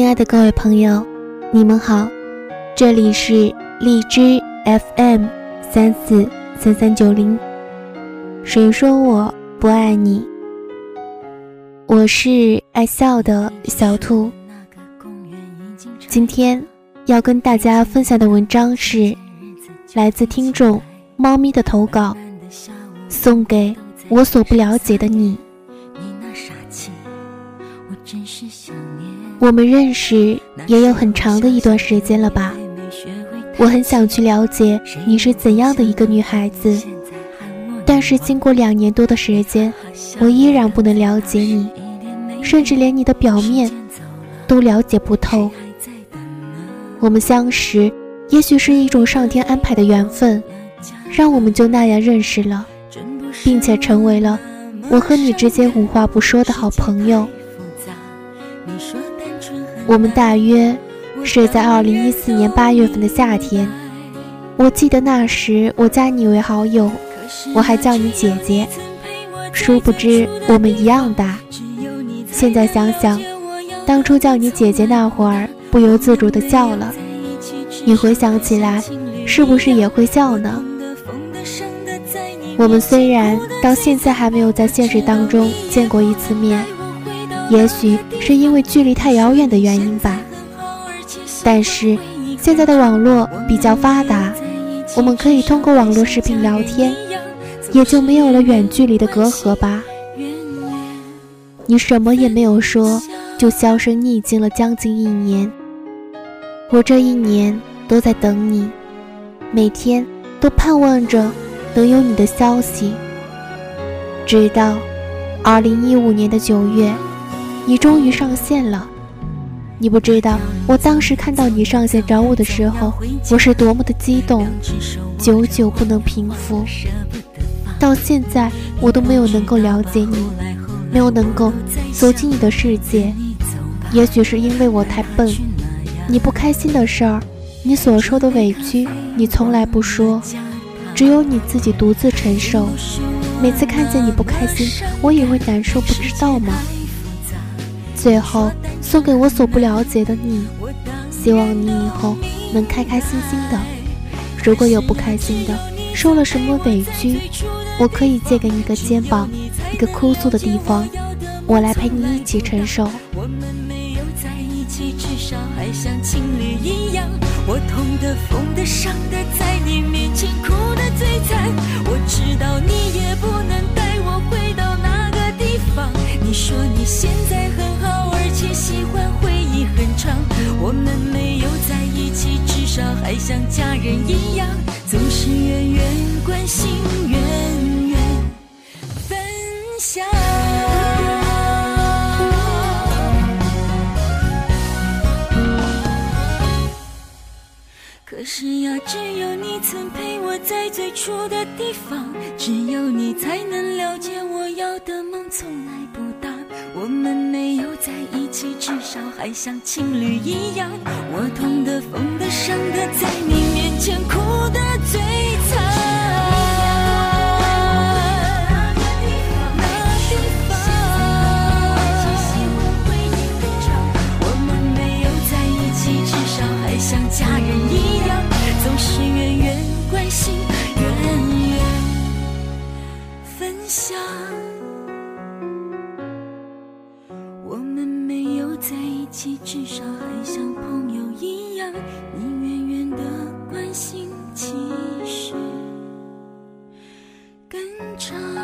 亲爱的各位朋友，你们好，这里是荔枝 FM 三四三三九零。谁说我不爱你？我是爱笑的小兔。今天要跟大家分享的文章是来自听众猫咪的投稿，送给我所不了解的你。你那傻气我真是想们认识也有很长的一段时间了吧？我很想去了解你是怎样的一个女孩子，但是经过两年多的时间，我依然不能了解你，甚至连你的表面都了解不透。我们相识，也许是一种上天安排的缘分，让我们就那样认识了，并且成为了我和你之间无话不说的好朋友。我们大约是在二零一四年八月份的夏天，我记得那时我加你为好友，我还叫你姐姐，殊不知我们一样大。现在想想，当初叫你姐姐那会儿，不由自主的笑了。你回想起来，是不是也会笑呢？我们虽然到现在还没有在现实当中见过一次面。也许是因为距离太遥远的原因吧，但是现在的网络比较发达，我们可以通过网络视频聊天，也就没有了远距离的隔阂吧。你什么也没有说，就销声匿迹了将近一年。我这一年都在等你，每天都盼望着能有你的消息，直到二零一五年的九月。你终于上线了，你不知道我当时看到你上线找我的时候，我是多么的激动，久久不能平复。到现在我都没有能够了解你，没有能够走进你的世界。也许是因为我太笨，你不开心的事儿，你所受的委屈，你从来不说，只有你自己独自承受。每次看见你不开心，我也会难受，不知道吗？最后送给我所不了解的你，希望你以后能开开心心的。如果有不开心的，受了什么委屈，我可以借给你一个肩膀，一个哭诉的地方，我来陪你一起承受。我们没有在一起，至少还像情侣一样。我痛的、疯的、伤的，在现在很好，而且。喜欢回忆很长，我们没有在一起，至少还像家人一样，总是远远关心，远远分享。可是呀，只有你曾陪我在最初的地方，只有你才能了解我要的梦从来不。我们没有在一起，至少还像情侣一样。我痛我们没有在一起至少还像朋友一样你远远的关心其实更长。